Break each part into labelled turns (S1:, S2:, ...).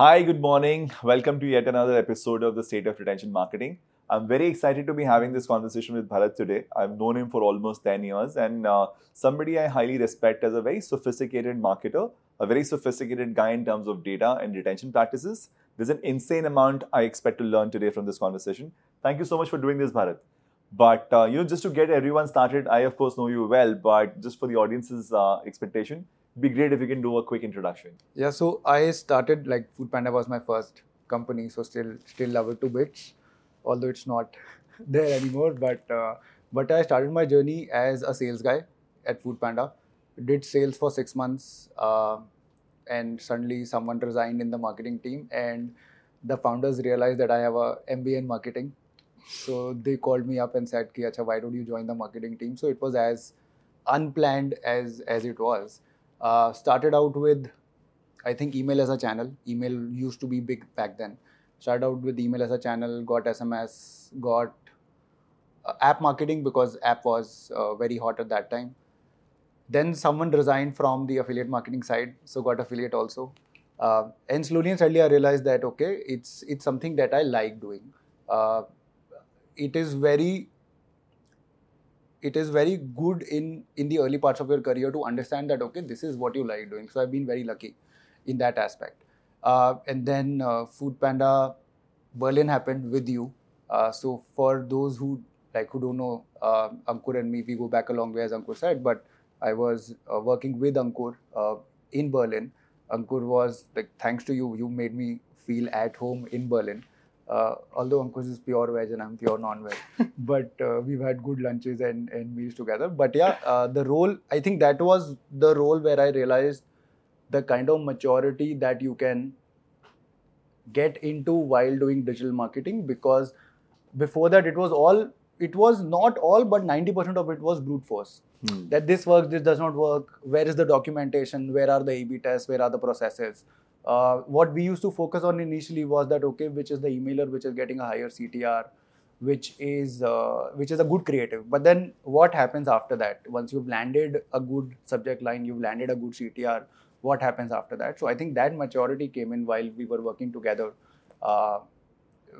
S1: Hi, good morning. Welcome to yet another episode of the State of Retention Marketing. I'm very excited to be having this conversation with Bharat today. I've known him for almost 10 years and uh, somebody I highly respect as a very sophisticated marketer, a very sophisticated guy in terms of data and retention practices. There's an insane amount I expect to learn today from this conversation. Thank you so much for doing this, Bharat. But uh, you know, just to get everyone started, I of course know you well, but just for the audience's uh, expectation, be great if you can do a quick introduction.
S2: Yeah, so I started like Food Panda was my first company, so still still love it to bits, although it's not there anymore. But uh, but I started my journey as a sales guy at Food Panda. Did sales for six months, uh, and suddenly someone resigned in the marketing team, and the founders realized that I have a MBA in marketing. So they called me up and said, "Ki, acha, why don't you join the marketing team?" So it was as unplanned as as it was uh, started out with, I think, email as a channel. Email used to be big back then. Started out with email as a channel, got SMS, got uh, app marketing because app was uh, very hot at that time. Then someone resigned from the affiliate marketing side, so got affiliate also. Uh, and slowly and steadily, I realized that okay, it's it's something that I like doing. Uh, it is very it is very good in in the early parts of your career to understand that okay this is what you like doing. So i've been very lucky in that aspect. Uh, and then uh, food panda berlin happened with you. Uh, so for those who like who don't know uh, ankur and me we go back a long way as ankur said but i was uh, working with ankur uh, in berlin. Ankur was like thanks to you you made me feel at home in berlin uh, although Ankush is pure veg and I'm pure non-veg, but uh, we've had good lunches and, and meals together. But yeah, uh, the role I think that was the role where I realized the kind of maturity that you can get into while doing digital marketing because before that it was all it was not all but 90% of it was brute force. Hmm. that this works this does not work. Where is the documentation? Where are the a b tests? Where are the processes uh, what we used to focus on initially was that okay, which is the emailer which is getting a higher CTR, which is uh, which is a good creative. But then what happens after that? Once you've landed a good subject line, you've landed a good CTR. What happens after that? So I think that maturity came in while we were working together, uh,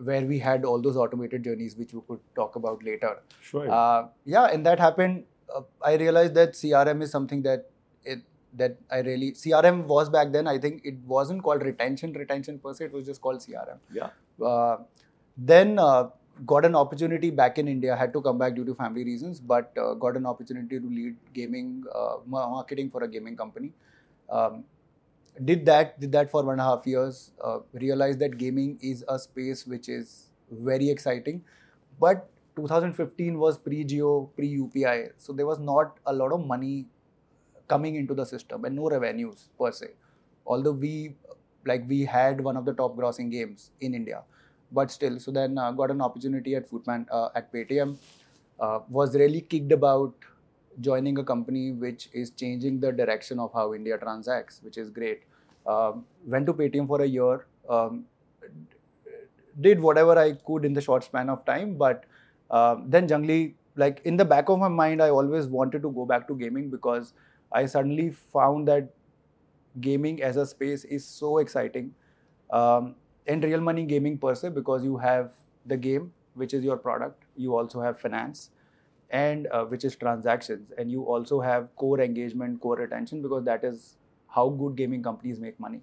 S2: where we had all those automated journeys, which we could talk about later.
S1: Sure. Uh,
S2: yeah, and that happened. Uh, I realized that CRM is something that it that I really CRM was back then. I think it wasn't called retention retention per se. It was just called CRM.
S1: Yeah.
S2: Uh, then uh, got an opportunity back in India. Had to come back due to family reasons, but uh, got an opportunity to lead gaming uh, marketing for a gaming company. Um, did that did that for one and a half years. Uh, realized that gaming is a space which is very exciting, but 2015 was pre Jio, pre UPI, so there was not a lot of money coming into the system and no revenues per se. Although we like we had one of the top grossing games in India, but still. So then uh, got an opportunity at Foodman uh, at Paytm. Uh, was really kicked about joining a company which is changing the direction of how India transacts, which is great. Um, went to Paytm for a year. Um, did whatever I could in the short span of time, but uh, then generally, like in the back of my mind, I always wanted to go back to gaming because I suddenly found that gaming as a space is so exciting. Um, and real money gaming per se, because you have the game, which is your product, you also have finance, and uh, which is transactions, and you also have core engagement, core retention, because that is how good gaming companies make money.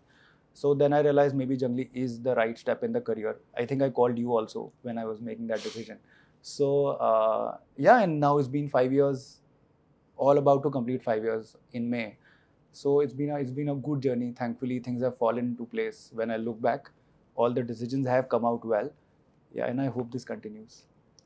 S2: So then I realized maybe Junglee is the right step in the career. I think I called you also when I was making that decision. So uh, yeah, and now it's been five years all about to complete five years in May. So it's been a, it's been a good journey. Thankfully, things have fallen into place. When I look back, all the decisions have come out well. Yeah, and I hope this continues.